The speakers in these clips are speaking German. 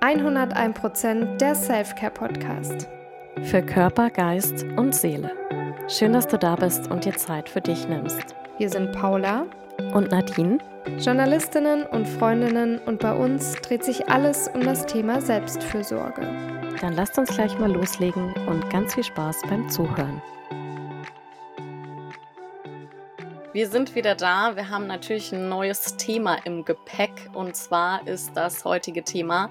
101% der Selfcare Podcast. Für Körper, Geist und Seele. Schön, dass du da bist und dir Zeit für dich nimmst. Wir sind Paula und Nadine, Journalistinnen und Freundinnen und bei uns dreht sich alles um das Thema Selbstfürsorge. Dann lasst uns gleich mal loslegen und ganz viel Spaß beim Zuhören. Wir sind wieder da. Wir haben natürlich ein neues Thema im Gepäck und zwar ist das heutige Thema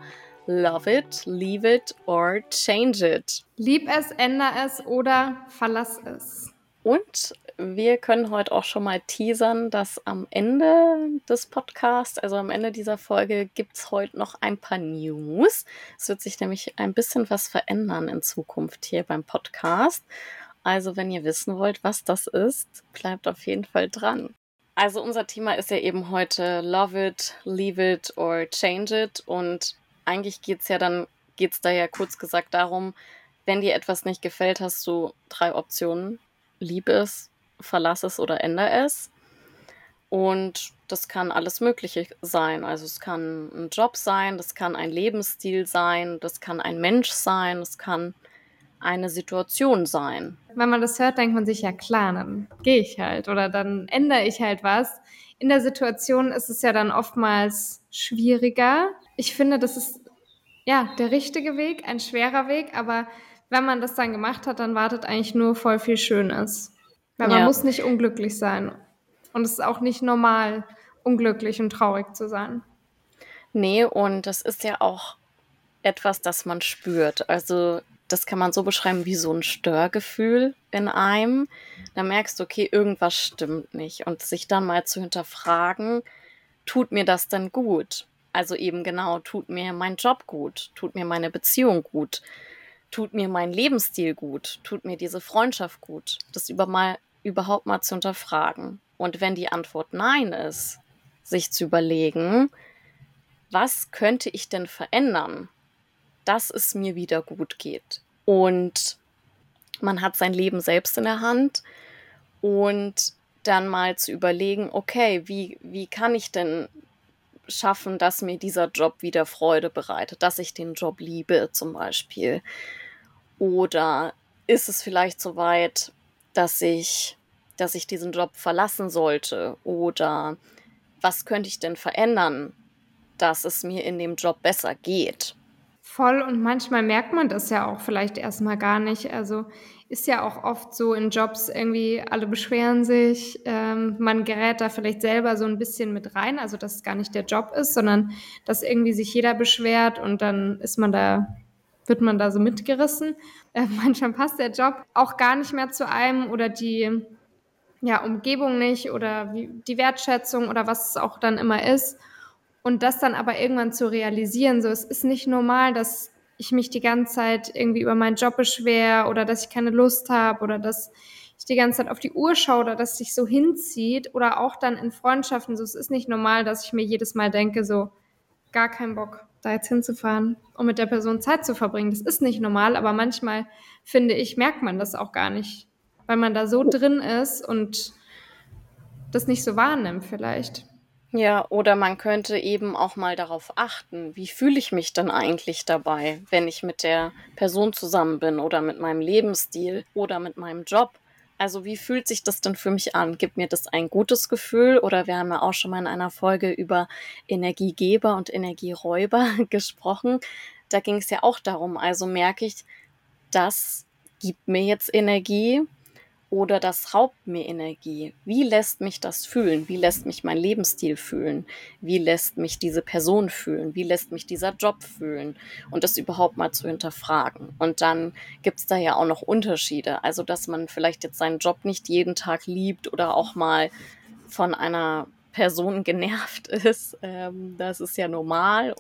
Love it, leave it or change it. Lieb es, änder es oder verlass es. Und wir können heute auch schon mal teasern, dass am Ende des Podcasts, also am Ende dieser Folge, gibt es heute noch ein paar News. Es wird sich nämlich ein bisschen was verändern in Zukunft hier beim Podcast. Also wenn ihr wissen wollt, was das ist, bleibt auf jeden Fall dran. Also unser Thema ist ja eben heute Love it, Leave it or Change it. Und eigentlich geht es ja dann, geht es da ja kurz gesagt darum, wenn dir etwas nicht gefällt, hast du drei Optionen. Lieb es, verlass es oder ändere es. Und das kann alles Mögliche sein. Also es kann ein Job sein, das kann ein Lebensstil sein, das kann ein Mensch sein, das kann eine Situation sein. Wenn man das hört, denkt man sich, ja klar, dann gehe ich halt oder dann ändere ich halt was. In der Situation ist es ja dann oftmals schwieriger. Ich finde, das ist ja der richtige Weg, ein schwerer Weg, aber wenn man das dann gemacht hat, dann wartet eigentlich nur voll viel Schönes. Weil man ja. muss nicht unglücklich sein. Und es ist auch nicht normal, unglücklich und traurig zu sein. Nee, und das ist ja auch etwas, das man spürt. Also das kann man so beschreiben wie so ein Störgefühl in einem. Da merkst du, okay, irgendwas stimmt nicht. Und sich dann mal zu hinterfragen, tut mir das denn gut? Also eben genau, tut mir mein Job gut? Tut mir meine Beziehung gut? Tut mir mein Lebensstil gut? Tut mir diese Freundschaft gut? Das über mal, überhaupt mal zu hinterfragen. Und wenn die Antwort Nein ist, sich zu überlegen, was könnte ich denn verändern? dass es mir wieder gut geht. Und man hat sein Leben selbst in der Hand und dann mal zu überlegen, okay, wie, wie kann ich denn schaffen, dass mir dieser Job wieder Freude bereitet, dass ich den Job liebe zum Beispiel. Oder ist es vielleicht so weit, dass ich, dass ich diesen Job verlassen sollte? Oder was könnte ich denn verändern, dass es mir in dem Job besser geht? Voll und manchmal merkt man das ja auch vielleicht erstmal gar nicht. Also ist ja auch oft so in Jobs irgendwie, alle beschweren sich, ähm, man gerät da vielleicht selber so ein bisschen mit rein, also dass es gar nicht der Job ist, sondern dass irgendwie sich jeder beschwert und dann ist man da, wird man da so mitgerissen. Äh, manchmal passt der Job auch gar nicht mehr zu einem oder die ja, Umgebung nicht oder wie, die Wertschätzung oder was es auch dann immer ist. Und das dann aber irgendwann zu realisieren, so es ist nicht normal, dass ich mich die ganze Zeit irgendwie über meinen Job beschwere oder dass ich keine Lust habe oder dass ich die ganze Zeit auf die Uhr schaue oder dass sich so hinzieht oder auch dann in Freundschaften, so es ist nicht normal, dass ich mir jedes Mal denke, so gar keinen Bock, da jetzt hinzufahren um mit der Person Zeit zu verbringen. Das ist nicht normal, aber manchmal finde ich, merkt man das auch gar nicht, weil man da so drin ist und das nicht so wahrnimmt vielleicht. Ja, oder man könnte eben auch mal darauf achten, wie fühle ich mich denn eigentlich dabei, wenn ich mit der Person zusammen bin oder mit meinem Lebensstil oder mit meinem Job. Also wie fühlt sich das denn für mich an? Gibt mir das ein gutes Gefühl? Oder wir haben ja auch schon mal in einer Folge über Energiegeber und Energieräuber gesprochen. Da ging es ja auch darum, also merke ich, das gibt mir jetzt Energie, oder das raubt mir Energie? Wie lässt mich das fühlen? Wie lässt mich mein Lebensstil fühlen? Wie lässt mich diese Person fühlen? Wie lässt mich dieser Job fühlen? Und das überhaupt mal zu hinterfragen. Und dann gibt es da ja auch noch Unterschiede. Also, dass man vielleicht jetzt seinen Job nicht jeden Tag liebt oder auch mal von einer Person genervt ist. Ähm, das ist ja normal.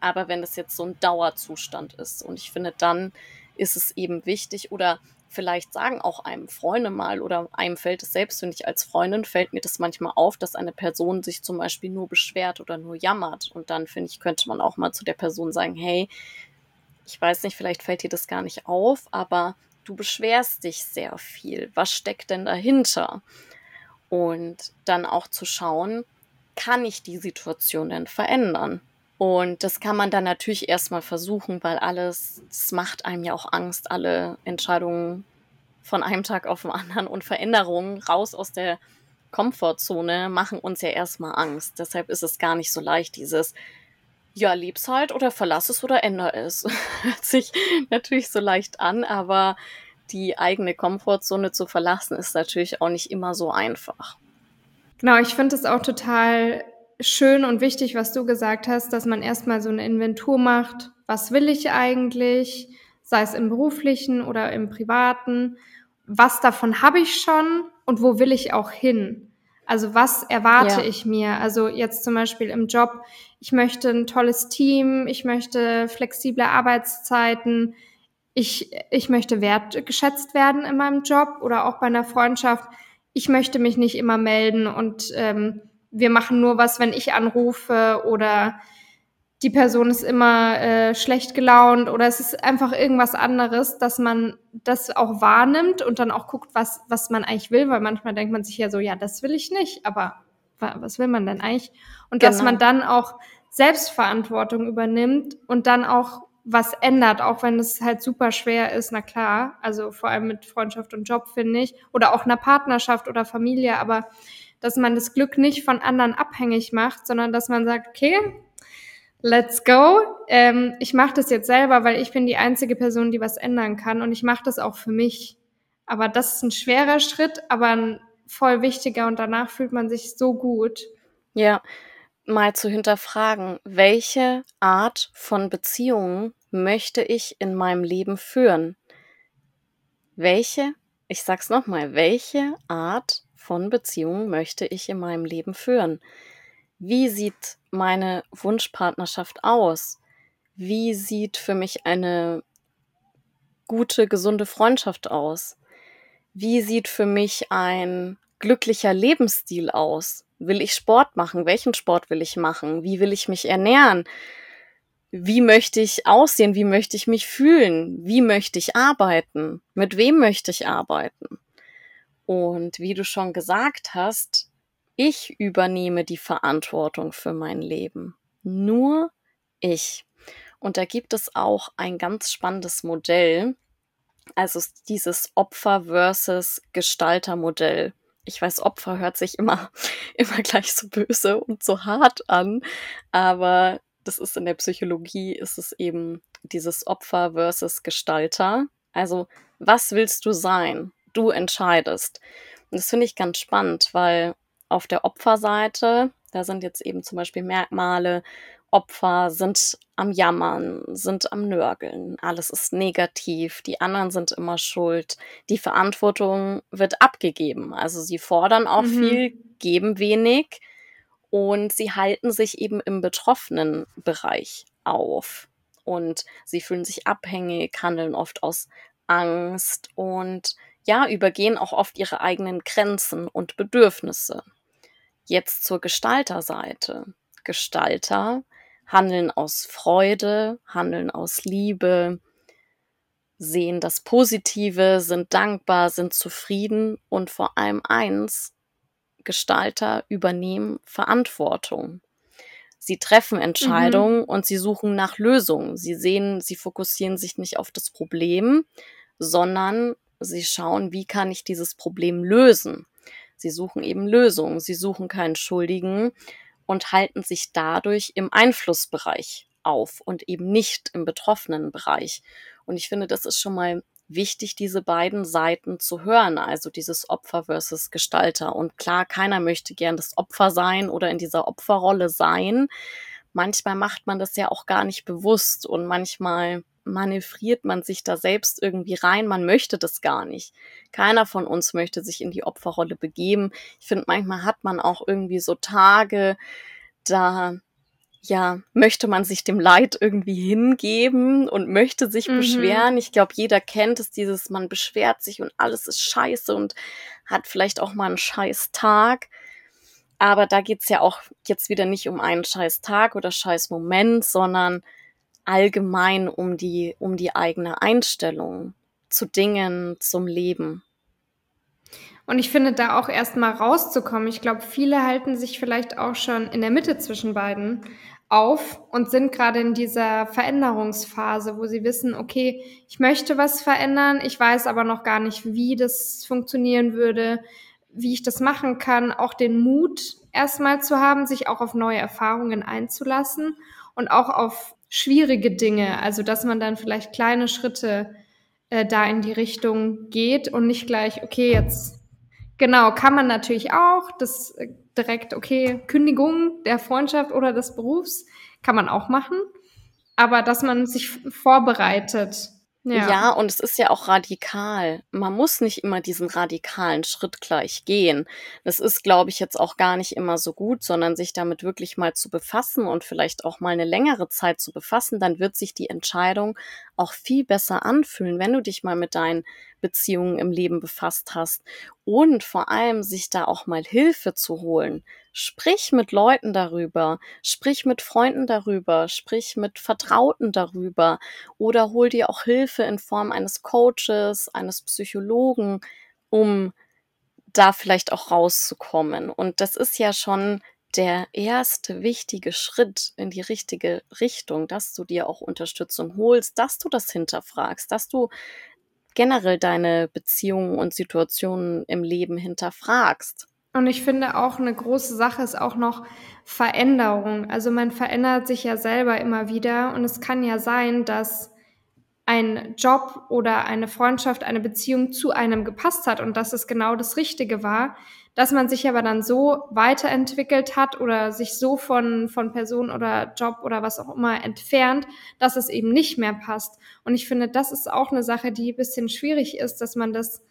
Aber wenn das jetzt so ein Dauerzustand ist und ich finde, dann ist es eben wichtig oder vielleicht sagen auch einem Freunde mal oder einem fällt es selbst, finde ich, als Freundin fällt mir das manchmal auf, dass eine Person sich zum Beispiel nur beschwert oder nur jammert. Und dann, finde ich, könnte man auch mal zu der Person sagen, hey, ich weiß nicht, vielleicht fällt dir das gar nicht auf, aber du beschwerst dich sehr viel. Was steckt denn dahinter? Und dann auch zu schauen, kann ich die Situation denn verändern? Und das kann man dann natürlich erstmal versuchen, weil alles, das macht einem ja auch Angst, alle Entscheidungen von einem Tag auf den anderen und Veränderungen raus aus der Komfortzone machen uns ja erstmal Angst. Deshalb ist es gar nicht so leicht, dieses ja, lieb's halt oder verlass es oder änder es. Hört sich natürlich so leicht an, aber die eigene Komfortzone zu verlassen ist natürlich auch nicht immer so einfach. Genau, ich finde es auch total schön und wichtig, was du gesagt hast, dass man erstmal so eine Inventur macht. Was will ich eigentlich? Sei es im beruflichen oder im privaten. Was davon habe ich schon und wo will ich auch hin? Also was erwarte ja. ich mir? Also jetzt zum Beispiel im Job, ich möchte ein tolles Team, ich möchte flexible Arbeitszeiten, ich, ich möchte wertgeschätzt werden in meinem Job oder auch bei einer Freundschaft. Ich möchte mich nicht immer melden und ähm, wir machen nur was, wenn ich anrufe oder die Person ist immer äh, schlecht gelaunt oder es ist einfach irgendwas anderes, dass man das auch wahrnimmt und dann auch guckt, was, was man eigentlich will, weil manchmal denkt man sich ja so, ja, das will ich nicht, aber was will man denn eigentlich? Und genau. dass man dann auch Selbstverantwortung übernimmt und dann auch was ändert, auch wenn es halt super schwer ist, na klar, also vor allem mit Freundschaft und Job, finde ich, oder auch einer Partnerschaft oder Familie, aber dass man das Glück nicht von anderen abhängig macht, sondern dass man sagt, okay, let's go. Ähm, ich mache das jetzt selber, weil ich bin die einzige Person, die was ändern kann und ich mache das auch für mich. Aber das ist ein schwerer Schritt, aber ein voll wichtiger und danach fühlt man sich so gut. Ja, mal zu hinterfragen, welche Art von Beziehungen möchte ich in meinem Leben führen? Welche, ich sag's nochmal, welche Art von Beziehungen möchte ich in meinem Leben führen? Wie sieht meine Wunschpartnerschaft aus? Wie sieht für mich eine gute, gesunde Freundschaft aus? Wie sieht für mich ein glücklicher Lebensstil aus? Will ich Sport machen? Welchen Sport will ich machen? Wie will ich mich ernähren? Wie möchte ich aussehen? Wie möchte ich mich fühlen? Wie möchte ich arbeiten? Mit wem möchte ich arbeiten? Und wie du schon gesagt hast, ich übernehme die Verantwortung für mein Leben. Nur ich. Und da gibt es auch ein ganz spannendes Modell, also dieses Opfer versus Gestalter Modell. Ich weiß, Opfer hört sich immer, immer gleich so böse und so hart an, aber das ist in der Psychologie, ist es eben dieses Opfer versus Gestalter. Also, was willst du sein? Du entscheidest. Und das finde ich ganz spannend, weil auf der Opferseite, da sind jetzt eben zum Beispiel Merkmale, Opfer sind am Jammern, sind am Nörgeln, alles ist negativ, die anderen sind immer schuld, die Verantwortung wird abgegeben. Also sie fordern auch mhm. viel, geben wenig und sie halten sich eben im betroffenen Bereich auf. Und sie fühlen sich abhängig, handeln oft aus Angst und ja, übergehen auch oft ihre eigenen Grenzen und Bedürfnisse. Jetzt zur Gestalterseite. Gestalter handeln aus Freude, handeln aus Liebe, sehen das Positive, sind dankbar, sind zufrieden und vor allem eins, Gestalter übernehmen Verantwortung. Sie treffen. Entscheidungen mhm. und sie suchen nach Lösungen. Sie sehen, sie fokussieren sich nicht auf das Problem, sondern Sie schauen, wie kann ich dieses Problem lösen. Sie suchen eben Lösungen. Sie suchen keinen Schuldigen und halten sich dadurch im Einflussbereich auf und eben nicht im betroffenen Bereich. Und ich finde, das ist schon mal wichtig, diese beiden Seiten zu hören, also dieses Opfer versus Gestalter. Und klar, keiner möchte gern das Opfer sein oder in dieser Opferrolle sein. Manchmal macht man das ja auch gar nicht bewusst und manchmal manövriert man sich da selbst irgendwie rein. Man möchte das gar nicht. Keiner von uns möchte sich in die Opferrolle begeben. Ich finde, manchmal hat man auch irgendwie so Tage, da ja, möchte man sich dem Leid irgendwie hingeben und möchte sich mhm. beschweren. Ich glaube, jeder kennt es, dieses, man beschwert sich und alles ist scheiße und hat vielleicht auch mal einen scheiß Tag. Aber da geht's ja auch jetzt wieder nicht um einen scheiß Tag oder scheiß Moment, sondern allgemein um die, um die eigene Einstellung zu Dingen, zum Leben. Und ich finde, da auch erstmal rauszukommen. Ich glaube, viele halten sich vielleicht auch schon in der Mitte zwischen beiden auf und sind gerade in dieser Veränderungsphase, wo sie wissen, okay, ich möchte was verändern, ich weiß aber noch gar nicht, wie das funktionieren würde, wie ich das machen kann, auch den Mut erstmal zu haben, sich auch auf neue Erfahrungen einzulassen und auch auf schwierige Dinge, also dass man dann vielleicht kleine Schritte äh, da in die Richtung geht und nicht gleich, okay, jetzt genau, kann man natürlich auch, das äh, direkt, okay, Kündigung der Freundschaft oder des Berufs kann man auch machen, aber dass man sich vorbereitet ja. ja, und es ist ja auch radikal. Man muss nicht immer diesen radikalen Schritt gleich gehen. Das ist, glaube ich, jetzt auch gar nicht immer so gut, sondern sich damit wirklich mal zu befassen und vielleicht auch mal eine längere Zeit zu befassen, dann wird sich die Entscheidung auch viel besser anfühlen, wenn du dich mal mit deinen Beziehungen im Leben befasst hast und vor allem sich da auch mal Hilfe zu holen. Sprich mit Leuten darüber, sprich mit Freunden darüber, sprich mit Vertrauten darüber oder hol dir auch Hilfe in Form eines Coaches, eines Psychologen, um da vielleicht auch rauszukommen. Und das ist ja schon der erste wichtige Schritt in die richtige Richtung, dass du dir auch Unterstützung holst, dass du das hinterfragst, dass du generell deine Beziehungen und Situationen im Leben hinterfragst. Und ich finde auch eine große Sache ist auch noch Veränderung. Also man verändert sich ja selber immer wieder und es kann ja sein, dass ein Job oder eine Freundschaft, eine Beziehung zu einem gepasst hat und dass es genau das Richtige war, dass man sich aber dann so weiterentwickelt hat oder sich so von, von Person oder Job oder was auch immer entfernt, dass es eben nicht mehr passt. Und ich finde, das ist auch eine Sache, die ein bisschen schwierig ist, dass man das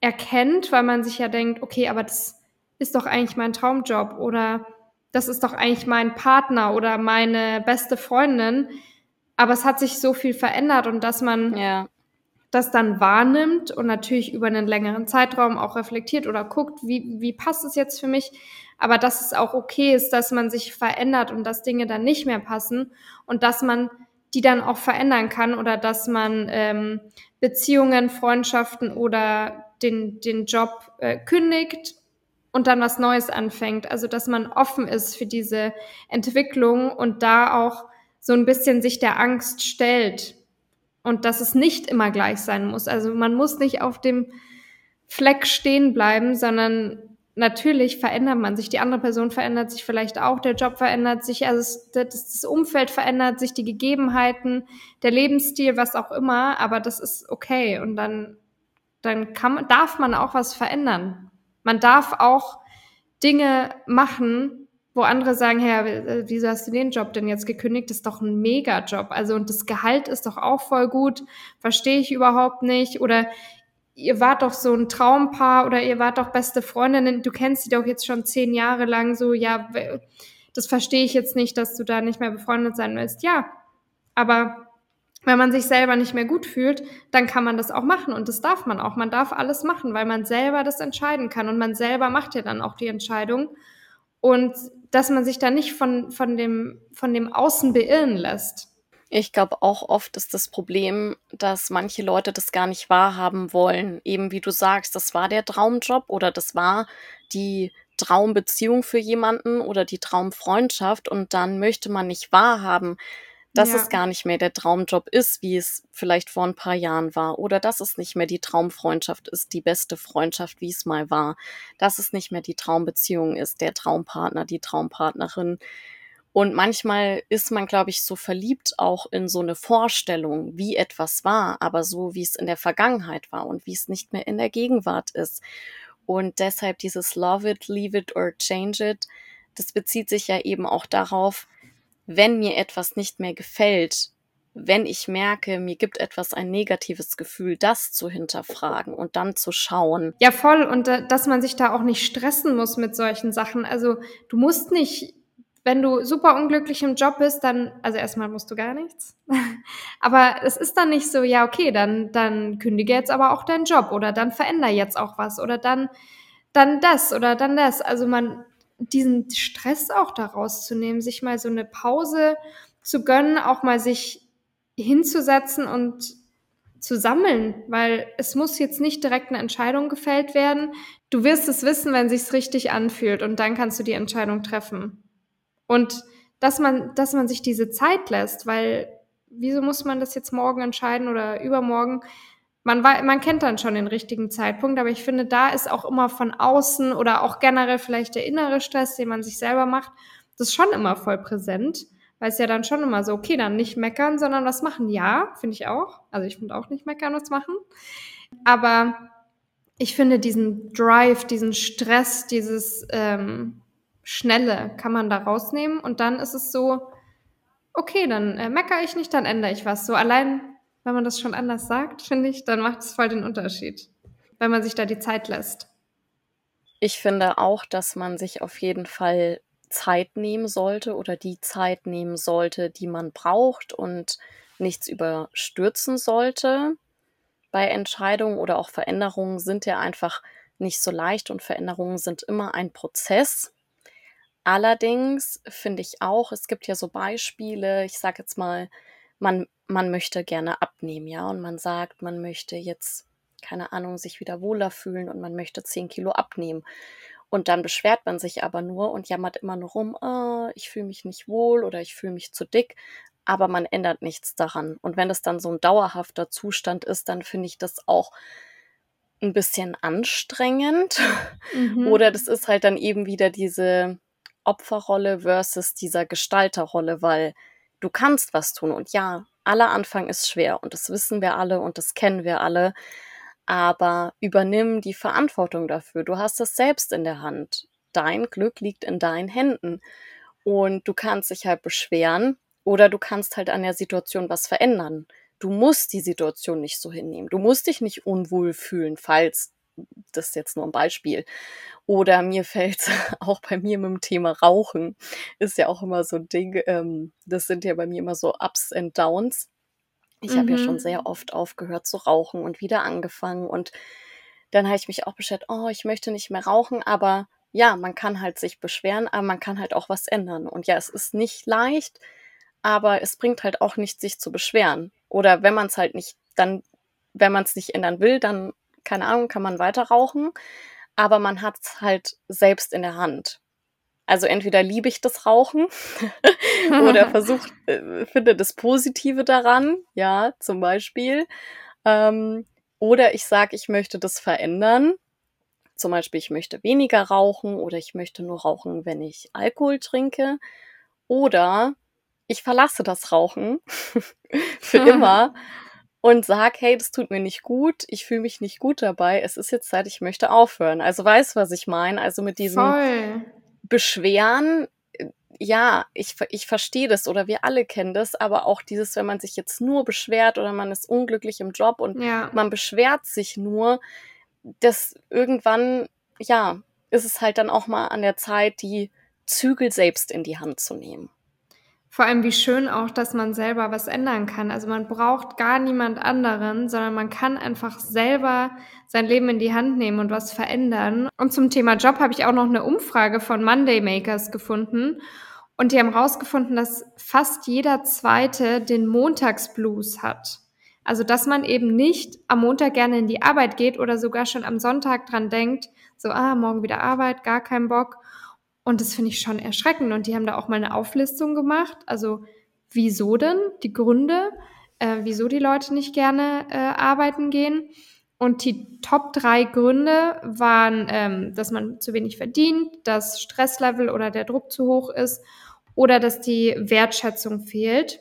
erkennt, weil man sich ja denkt, okay, aber das ist doch eigentlich mein Traumjob oder das ist doch eigentlich mein Partner oder meine beste Freundin. Aber es hat sich so viel verändert und dass man ja. das dann wahrnimmt und natürlich über einen längeren Zeitraum auch reflektiert oder guckt, wie, wie passt es jetzt für mich. Aber dass es auch okay ist, dass man sich verändert und dass Dinge dann nicht mehr passen und dass man die dann auch verändern kann oder dass man ähm, Beziehungen, Freundschaften oder den, den Job äh, kündigt und dann was Neues anfängt. Also, dass man offen ist für diese Entwicklung und da auch so ein bisschen sich der Angst stellt und dass es nicht immer gleich sein muss. Also, man muss nicht auf dem Fleck stehen bleiben, sondern natürlich verändert man sich. Die andere Person verändert sich vielleicht auch, der Job verändert sich, also das, Umfeld verändert sich, die Gegebenheiten, der Lebensstil, was auch immer, aber das ist okay und dann, dann kann, darf man auch was verändern. Man darf auch Dinge machen, wo andere sagen, Herr, wieso hast du den Job denn jetzt gekündigt? Das ist doch ein Mega-Job. Also, und das Gehalt ist doch auch voll gut. Verstehe ich überhaupt nicht. Oder ihr wart doch so ein Traumpaar oder ihr wart doch beste Freundinnen. Du kennst sie doch jetzt schon zehn Jahre lang so. Ja, das verstehe ich jetzt nicht, dass du da nicht mehr befreundet sein willst. Ja, aber wenn man sich selber nicht mehr gut fühlt, dann kann man das auch machen und das darf man auch. Man darf alles machen, weil man selber das entscheiden kann und man selber macht ja dann auch die Entscheidung und dass man sich da nicht von, von, dem, von dem Außen beirren lässt. Ich glaube auch oft ist das Problem, dass manche Leute das gar nicht wahrhaben wollen. Eben wie du sagst, das war der Traumjob oder das war die Traumbeziehung für jemanden oder die Traumfreundschaft und dann möchte man nicht wahrhaben, dass ja. es gar nicht mehr der Traumjob ist, wie es vielleicht vor ein paar Jahren war, oder dass es nicht mehr die Traumfreundschaft ist, die beste Freundschaft, wie es mal war, dass es nicht mehr die Traumbeziehung ist, der Traumpartner, die Traumpartnerin. Und manchmal ist man, glaube ich, so verliebt auch in so eine Vorstellung, wie etwas war, aber so, wie es in der Vergangenheit war und wie es nicht mehr in der Gegenwart ist. Und deshalb dieses Love it, leave it or change it, das bezieht sich ja eben auch darauf, wenn mir etwas nicht mehr gefällt, wenn ich merke, mir gibt etwas ein negatives Gefühl, das zu hinterfragen und dann zu schauen. Ja, voll. Und äh, dass man sich da auch nicht stressen muss mit solchen Sachen. Also du musst nicht, wenn du super unglücklich im Job bist, dann, also erstmal musst du gar nichts. aber es ist dann nicht so, ja, okay, dann, dann kündige jetzt aber auch deinen Job oder dann veränder jetzt auch was oder dann, dann das oder dann das. Also man, diesen Stress auch daraus zu nehmen, sich mal so eine Pause zu gönnen, auch mal sich hinzusetzen und zu sammeln, weil es muss jetzt nicht direkt eine Entscheidung gefällt werden. Du wirst es wissen, wenn sich's richtig anfühlt und dann kannst du die Entscheidung treffen. Und dass man, dass man sich diese Zeit lässt, weil wieso muss man das jetzt morgen entscheiden oder übermorgen? Man, man kennt dann schon den richtigen Zeitpunkt, aber ich finde, da ist auch immer von außen oder auch generell vielleicht der innere Stress, den man sich selber macht, das ist schon immer voll präsent, weil es ja dann schon immer so, okay, dann nicht meckern, sondern was machen. Ja, finde ich auch. Also ich finde auch nicht meckern, was machen. Aber ich finde diesen Drive, diesen Stress, dieses ähm, Schnelle kann man da rausnehmen und dann ist es so, okay, dann äh, meckere ich nicht, dann ändere ich was. So allein, wenn man das schon anders sagt, finde ich, dann macht es voll den Unterschied, wenn man sich da die Zeit lässt. Ich finde auch, dass man sich auf jeden Fall Zeit nehmen sollte oder die Zeit nehmen sollte, die man braucht und nichts überstürzen sollte. Bei Entscheidungen oder auch Veränderungen sind ja einfach nicht so leicht und Veränderungen sind immer ein Prozess. Allerdings finde ich auch, es gibt ja so Beispiele, ich sage jetzt mal, man, man möchte gerne abnehmen, ja, und man sagt, man möchte jetzt, keine Ahnung, sich wieder wohler fühlen und man möchte 10 Kilo abnehmen. Und dann beschwert man sich aber nur und jammert immer nur rum, oh, ich fühle mich nicht wohl oder ich fühle mich zu dick, aber man ändert nichts daran. Und wenn es dann so ein dauerhafter Zustand ist, dann finde ich das auch ein bisschen anstrengend. Mhm. Oder das ist halt dann eben wieder diese, Opferrolle versus dieser Gestalterrolle, weil du kannst was tun. Und ja, aller Anfang ist schwer und das wissen wir alle und das kennen wir alle. Aber übernimm die Verantwortung dafür. Du hast es selbst in der Hand. Dein Glück liegt in deinen Händen. Und du kannst dich halt beschweren oder du kannst halt an der Situation was verändern. Du musst die Situation nicht so hinnehmen. Du musst dich nicht unwohl fühlen, falls das ist jetzt nur ein Beispiel. Oder mir fällt auch bei mir mit dem Thema Rauchen, ist ja auch immer so ein Ding, ähm, das sind ja bei mir immer so Ups and Downs. Ich mhm. habe ja schon sehr mhm. oft aufgehört zu rauchen und wieder angefangen und dann habe ich mich auch beschwert, oh, ich möchte nicht mehr rauchen, aber ja, man kann halt sich beschweren, aber man kann halt auch was ändern. Und ja, es ist nicht leicht, aber es bringt halt auch nichts, sich zu beschweren. Oder wenn man es halt nicht, dann, wenn man es nicht ändern will, dann keine Ahnung, kann man weiter rauchen, aber man hat es halt selbst in der Hand. Also entweder liebe ich das Rauchen oder versuche, äh, finde das Positive daran, ja, zum Beispiel. Ähm, oder ich sage, ich möchte das verändern. Zum Beispiel, ich möchte weniger rauchen oder ich möchte nur rauchen, wenn ich Alkohol trinke. Oder ich verlasse das Rauchen für immer und sag, hey, das tut mir nicht gut, ich fühle mich nicht gut dabei, es ist jetzt Zeit, ich möchte aufhören. Also weißt, was ich meine? Also mit diesem Voll. Beschweren, äh, ja, ich, ich verstehe das oder wir alle kennen das, aber auch dieses, wenn man sich jetzt nur beschwert oder man ist unglücklich im Job und ja. man beschwert sich nur, dass irgendwann, ja, ist es halt dann auch mal an der Zeit, die Zügel selbst in die Hand zu nehmen. Vor allem wie schön auch, dass man selber was ändern kann. Also man braucht gar niemand anderen, sondern man kann einfach selber sein Leben in die Hand nehmen und was verändern. Und zum Thema Job habe ich auch noch eine Umfrage von Monday Makers gefunden. Und die haben herausgefunden, dass fast jeder Zweite den Montagsblues hat. Also, dass man eben nicht am Montag gerne in die Arbeit geht oder sogar schon am Sonntag dran denkt, so, ah, morgen wieder Arbeit, gar kein Bock. Und das finde ich schon erschreckend. Und die haben da auch mal eine Auflistung gemacht. Also, wieso denn? Die Gründe, äh, wieso die Leute nicht gerne äh, arbeiten gehen. Und die Top drei Gründe waren, ähm, dass man zu wenig verdient, dass Stresslevel oder der Druck zu hoch ist oder dass die Wertschätzung fehlt.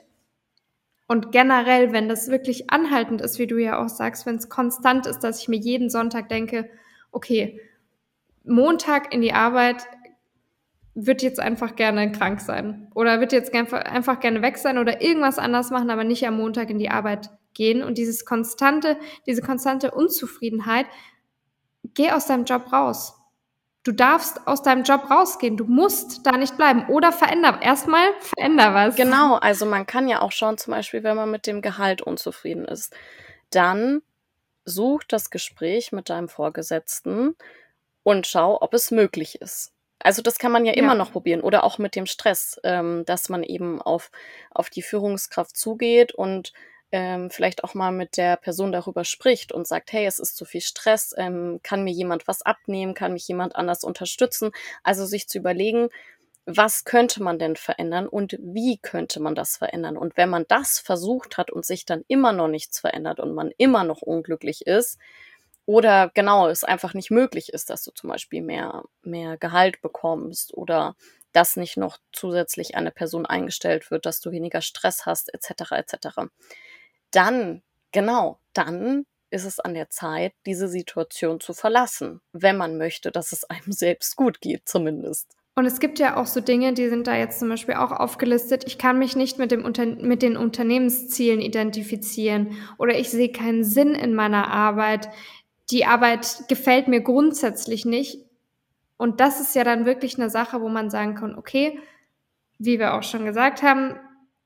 Und generell, wenn das wirklich anhaltend ist, wie du ja auch sagst, wenn es konstant ist, dass ich mir jeden Sonntag denke, okay, Montag in die Arbeit, wird jetzt einfach gerne krank sein oder wird jetzt einfach gerne weg sein oder irgendwas anders machen, aber nicht am Montag in die Arbeit gehen und dieses konstante, diese konstante Unzufriedenheit, geh aus deinem Job raus. Du darfst aus deinem Job rausgehen. Du musst da nicht bleiben. Oder veränder. Erstmal veränder was. Genau. Also man kann ja auch schauen, zum Beispiel, wenn man mit dem Gehalt unzufrieden ist, dann such das Gespräch mit deinem Vorgesetzten und schau, ob es möglich ist. Also das kann man ja immer ja. noch probieren oder auch mit dem Stress, ähm, dass man eben auf, auf die Führungskraft zugeht und ähm, vielleicht auch mal mit der Person darüber spricht und sagt, hey, es ist zu viel Stress, ähm, kann mir jemand was abnehmen, kann mich jemand anders unterstützen. Also sich zu überlegen, was könnte man denn verändern und wie könnte man das verändern? Und wenn man das versucht hat und sich dann immer noch nichts verändert und man immer noch unglücklich ist, oder genau, es einfach nicht möglich ist, dass du zum Beispiel mehr, mehr Gehalt bekommst oder dass nicht noch zusätzlich eine Person eingestellt wird, dass du weniger Stress hast, etc., etc. Dann, genau, dann ist es an der Zeit, diese Situation zu verlassen, wenn man möchte, dass es einem selbst gut geht, zumindest. Und es gibt ja auch so Dinge, die sind da jetzt zum Beispiel auch aufgelistet. Ich kann mich nicht mit, dem Unter mit den Unternehmenszielen identifizieren oder ich sehe keinen Sinn in meiner Arbeit. Die Arbeit gefällt mir grundsätzlich nicht. Und das ist ja dann wirklich eine Sache, wo man sagen kann, okay, wie wir auch schon gesagt haben,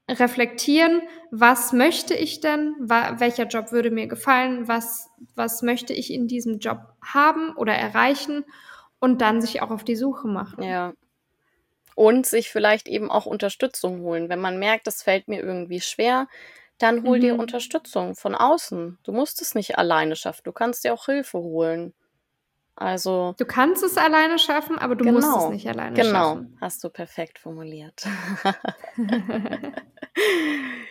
reflektieren, was möchte ich denn, welcher Job würde mir gefallen, was, was möchte ich in diesem Job haben oder erreichen und dann sich auch auf die Suche machen. Ja. Und sich vielleicht eben auch Unterstützung holen. Wenn man merkt, das fällt mir irgendwie schwer, dann hol mhm. dir Unterstützung von außen. Du musst es nicht alleine schaffen. Du kannst dir auch Hilfe holen. Also. Du kannst es alleine schaffen, aber du genau, musst es nicht alleine genau, schaffen. Genau, hast du perfekt formuliert.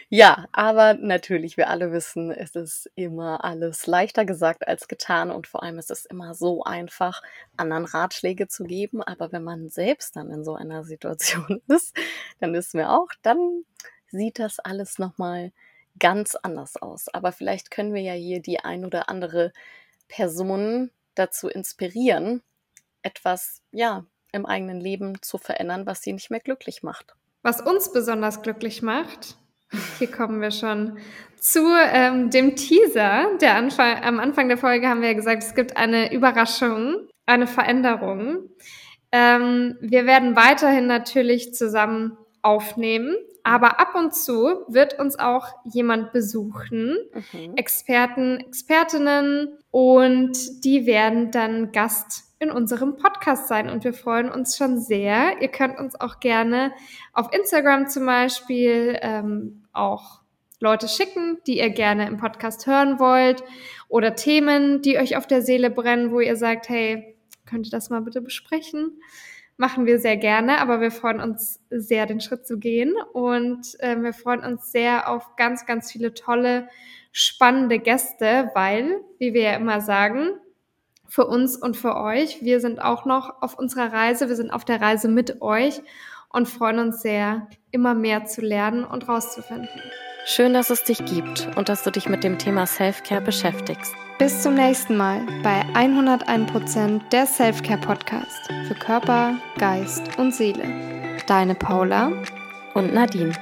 ja, aber natürlich, wir alle wissen, es ist immer alles leichter gesagt als getan und vor allem ist es immer so einfach, anderen Ratschläge zu geben. Aber wenn man selbst dann in so einer Situation ist, dann wissen wir auch, dann sieht das alles nochmal ganz anders aus. Aber vielleicht können wir ja hier die ein oder andere Person dazu inspirieren, etwas, ja, im eigenen Leben zu verändern, was sie nicht mehr glücklich macht. Was uns besonders glücklich macht, hier kommen wir schon zu ähm, dem Teaser. Der Anfang, am Anfang der Folge haben wir ja gesagt, es gibt eine Überraschung, eine Veränderung. Ähm, wir werden weiterhin natürlich zusammen aufnehmen. Aber ab und zu wird uns auch jemand besuchen, mhm. Experten, Expertinnen, und die werden dann Gast in unserem Podcast sein. Und wir freuen uns schon sehr. Ihr könnt uns auch gerne auf Instagram zum Beispiel ähm, auch Leute schicken, die ihr gerne im Podcast hören wollt oder Themen, die euch auf der Seele brennen, wo ihr sagt, hey, könnt ihr das mal bitte besprechen? Machen wir sehr gerne, aber wir freuen uns sehr, den Schritt zu gehen und äh, wir freuen uns sehr auf ganz, ganz viele tolle, spannende Gäste, weil, wie wir ja immer sagen, für uns und für euch, wir sind auch noch auf unserer Reise, wir sind auf der Reise mit euch und freuen uns sehr, immer mehr zu lernen und rauszufinden. Schön, dass es dich gibt und dass du dich mit dem Thema Self-Care beschäftigst. Bis zum nächsten Mal bei 101% der Self-Care Podcast für Körper, Geist und Seele. Deine Paula und Nadine.